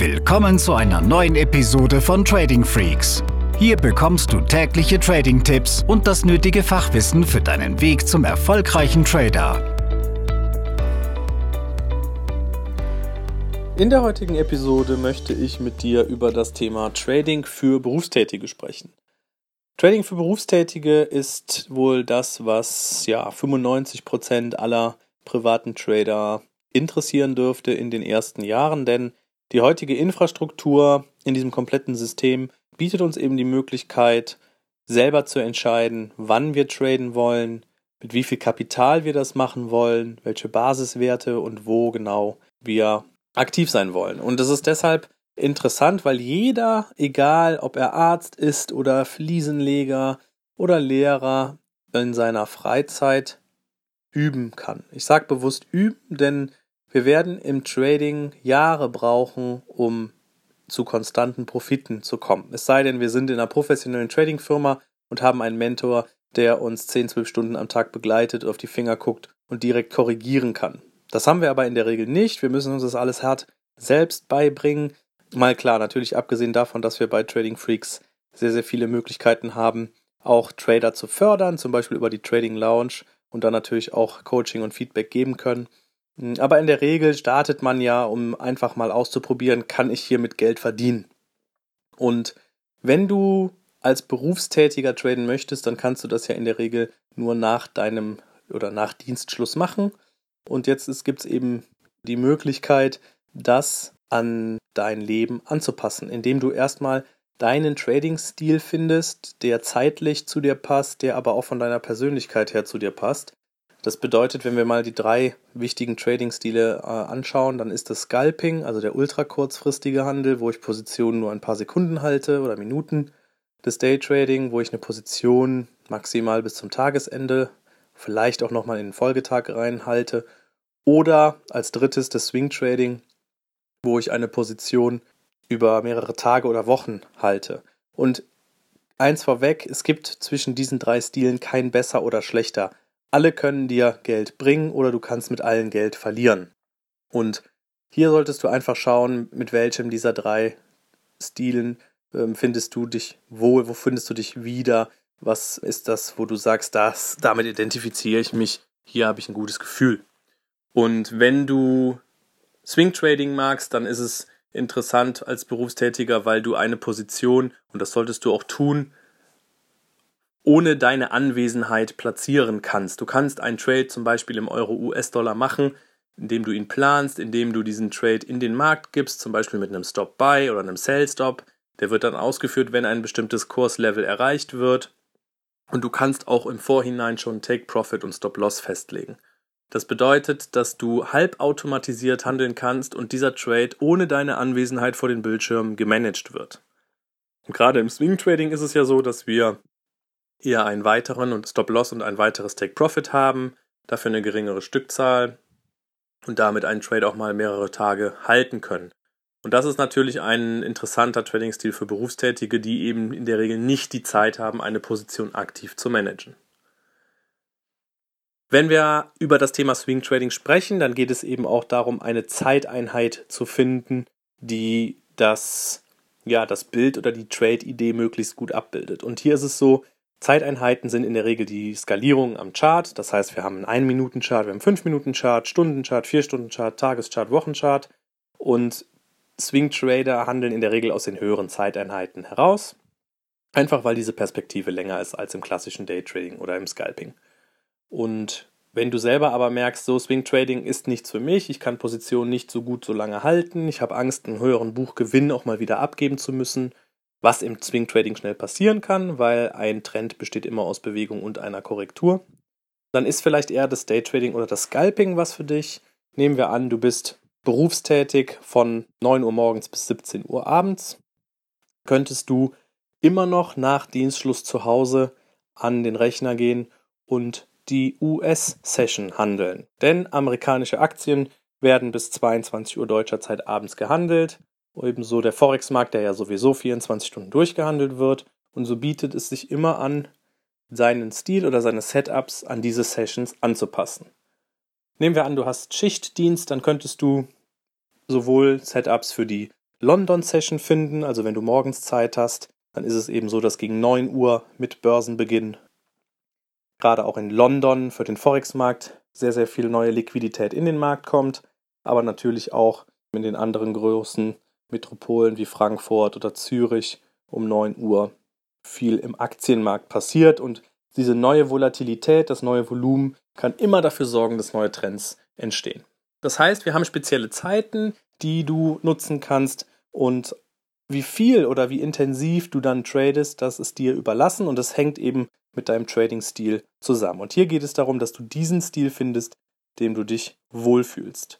Willkommen zu einer neuen Episode von Trading Freaks. Hier bekommst du tägliche Trading-Tipps und das nötige Fachwissen für deinen Weg zum erfolgreichen Trader. In der heutigen Episode möchte ich mit dir über das Thema Trading für Berufstätige sprechen. Trading für Berufstätige ist wohl das, was ja 95% aller privaten Trader interessieren dürfte in den ersten Jahren, denn die heutige Infrastruktur in diesem kompletten System bietet uns eben die Möglichkeit, selber zu entscheiden, wann wir traden wollen, mit wie viel Kapital wir das machen wollen, welche Basiswerte und wo genau wir aktiv sein wollen. Und das ist deshalb interessant, weil jeder, egal ob er Arzt ist oder Fliesenleger oder Lehrer, in seiner Freizeit üben kann. Ich sage bewusst üben, denn wir werden im Trading Jahre brauchen, um zu konstanten Profiten zu kommen. Es sei denn, wir sind in einer professionellen Trading-Firma und haben einen Mentor, der uns 10, 12 Stunden am Tag begleitet, auf die Finger guckt und direkt korrigieren kann. Das haben wir aber in der Regel nicht. Wir müssen uns das alles hart selbst beibringen. Mal klar, natürlich abgesehen davon, dass wir bei Trading Freaks sehr, sehr viele Möglichkeiten haben, auch Trader zu fördern, zum Beispiel über die Trading Lounge und dann natürlich auch Coaching und Feedback geben können. Hm, aber in der Regel startet man ja, um einfach mal auszuprobieren, kann ich hier mit Geld verdienen. Und wenn du als Berufstätiger traden möchtest, dann kannst du das ja in der Regel nur nach deinem oder nach Dienstschluss machen. Und jetzt gibt es eben die Möglichkeit, das an dein Leben anzupassen, indem du erstmal deinen Trading-Stil findest, der zeitlich zu dir passt, der aber auch von deiner Persönlichkeit her zu dir passt. Das bedeutet, wenn wir mal die drei wichtigen Trading-Stile äh, anschauen, dann ist das Scalping, also der ultra kurzfristige Handel, wo ich Positionen nur ein paar Sekunden halte oder Minuten. Das Daytrading, wo ich eine Position maximal bis zum Tagesende, vielleicht auch nochmal in den Folgetag reinhalte. Oder als drittes das Swing Trading, wo ich eine Position über mehrere Tage oder Wochen halte. Und eins vorweg, es gibt zwischen diesen drei Stilen kein besser oder schlechter. Alle können dir Geld bringen oder du kannst mit allen Geld verlieren. Und hier solltest du einfach schauen, mit welchem dieser drei Stilen ähm, findest du dich wohl, wo findest du dich wieder, was ist das, wo du sagst, das, damit identifiziere ich mich, hier habe ich ein gutes Gefühl. Und wenn du Swing Trading magst, dann ist es interessant als Berufstätiger, weil du eine Position, und das solltest du auch tun, ohne deine Anwesenheit platzieren kannst. Du kannst einen Trade zum Beispiel im Euro-US-Dollar machen, indem du ihn planst, indem du diesen Trade in den Markt gibst, zum Beispiel mit einem Stop-Buy oder einem Sell-Stop. Der wird dann ausgeführt, wenn ein bestimmtes Kurslevel erreicht wird. Und du kannst auch im Vorhinein schon Take-Profit und Stop-Loss festlegen. Das bedeutet, dass du halbautomatisiert handeln kannst und dieser Trade ohne deine Anwesenheit vor den Bildschirmen gemanagt wird. Und gerade im Swing Trading ist es ja so, dass wir eher einen weiteren und Stop-Loss und ein weiteres Take-Profit haben, dafür eine geringere Stückzahl und damit einen Trade auch mal mehrere Tage halten können. Und das ist natürlich ein interessanter Trading-Stil für Berufstätige, die eben in der Regel nicht die Zeit haben, eine Position aktiv zu managen. Wenn wir über das Thema Swing Trading sprechen, dann geht es eben auch darum, eine Zeiteinheit zu finden, die das, ja, das Bild oder die Trade-Idee möglichst gut abbildet. Und hier ist es so, Zeiteinheiten sind in der Regel die Skalierung am Chart. Das heißt, wir haben einen 1-Minuten-Chart, wir haben 5-Minuten-Chart, Stunden-Chart, 4-Stunden-Chart, Tageschart, Wochenchart. Und Swing Trader handeln in der Regel aus den höheren Zeiteinheiten heraus. Einfach weil diese Perspektive länger ist als im klassischen Daytrading oder im Scalping. Und wenn du selber aber merkst, so Swing Trading ist nichts für mich, ich kann Positionen nicht so gut so lange halten, ich habe Angst, einen höheren Buchgewinn auch mal wieder abgeben zu müssen, was im Swing Trading schnell passieren kann, weil ein Trend besteht immer aus Bewegung und einer Korrektur. Dann ist vielleicht eher das Day Trading oder das Scalping was für dich. Nehmen wir an, du bist berufstätig von 9 Uhr morgens bis 17 Uhr abends. Könntest du immer noch nach Dienstschluss zu Hause an den Rechner gehen und die US-Session handeln. Denn amerikanische Aktien werden bis 22 Uhr deutscher Zeit abends gehandelt ebenso der Forex-Markt, der ja sowieso 24 Stunden durchgehandelt wird. Und so bietet es sich immer an, seinen Stil oder seine Setups an diese Sessions anzupassen. Nehmen wir an, du hast Schichtdienst, dann könntest du sowohl Setups für die London-Session finden. Also wenn du morgens Zeit hast, dann ist es eben so, dass gegen 9 Uhr mit Börsenbeginn gerade auch in London für den Forex-Markt sehr, sehr viel neue Liquidität in den Markt kommt, aber natürlich auch in den anderen großen Metropolen wie Frankfurt oder Zürich um 9 Uhr viel im Aktienmarkt passiert und diese neue Volatilität, das neue Volumen kann immer dafür sorgen, dass neue Trends entstehen. Das heißt, wir haben spezielle Zeiten, die du nutzen kannst und wie viel oder wie intensiv du dann tradest, das ist dir überlassen und das hängt eben mit deinem Trading-Stil zusammen. Und hier geht es darum, dass du diesen Stil findest, dem du dich wohlfühlst.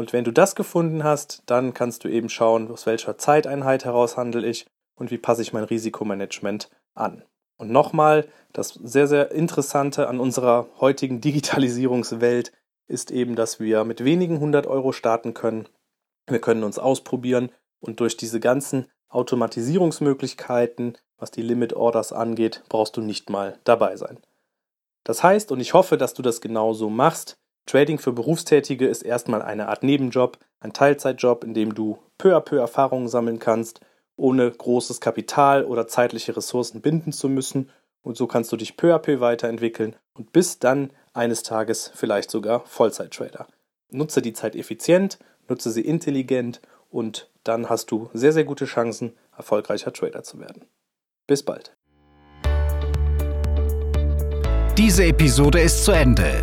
Und wenn du das gefunden hast, dann kannst du eben schauen, aus welcher Zeiteinheit heraus handle ich und wie passe ich mein Risikomanagement an. Und nochmal, das sehr, sehr Interessante an unserer heutigen Digitalisierungswelt ist eben, dass wir mit wenigen 100 Euro starten können. Wir können uns ausprobieren und durch diese ganzen Automatisierungsmöglichkeiten, was die Limit Orders angeht, brauchst du nicht mal dabei sein. Das heißt, und ich hoffe, dass du das genauso machst, Trading für Berufstätige ist erstmal eine Art Nebenjob, ein Teilzeitjob, in dem du peu à peu Erfahrungen sammeln kannst, ohne großes Kapital oder zeitliche Ressourcen binden zu müssen. Und so kannst du dich peu à peu weiterentwickeln und bist dann eines Tages vielleicht sogar Vollzeittrader. Nutze die Zeit effizient, nutze sie intelligent und dann hast du sehr, sehr gute Chancen, erfolgreicher Trader zu werden. Bis bald. Diese Episode ist zu Ende.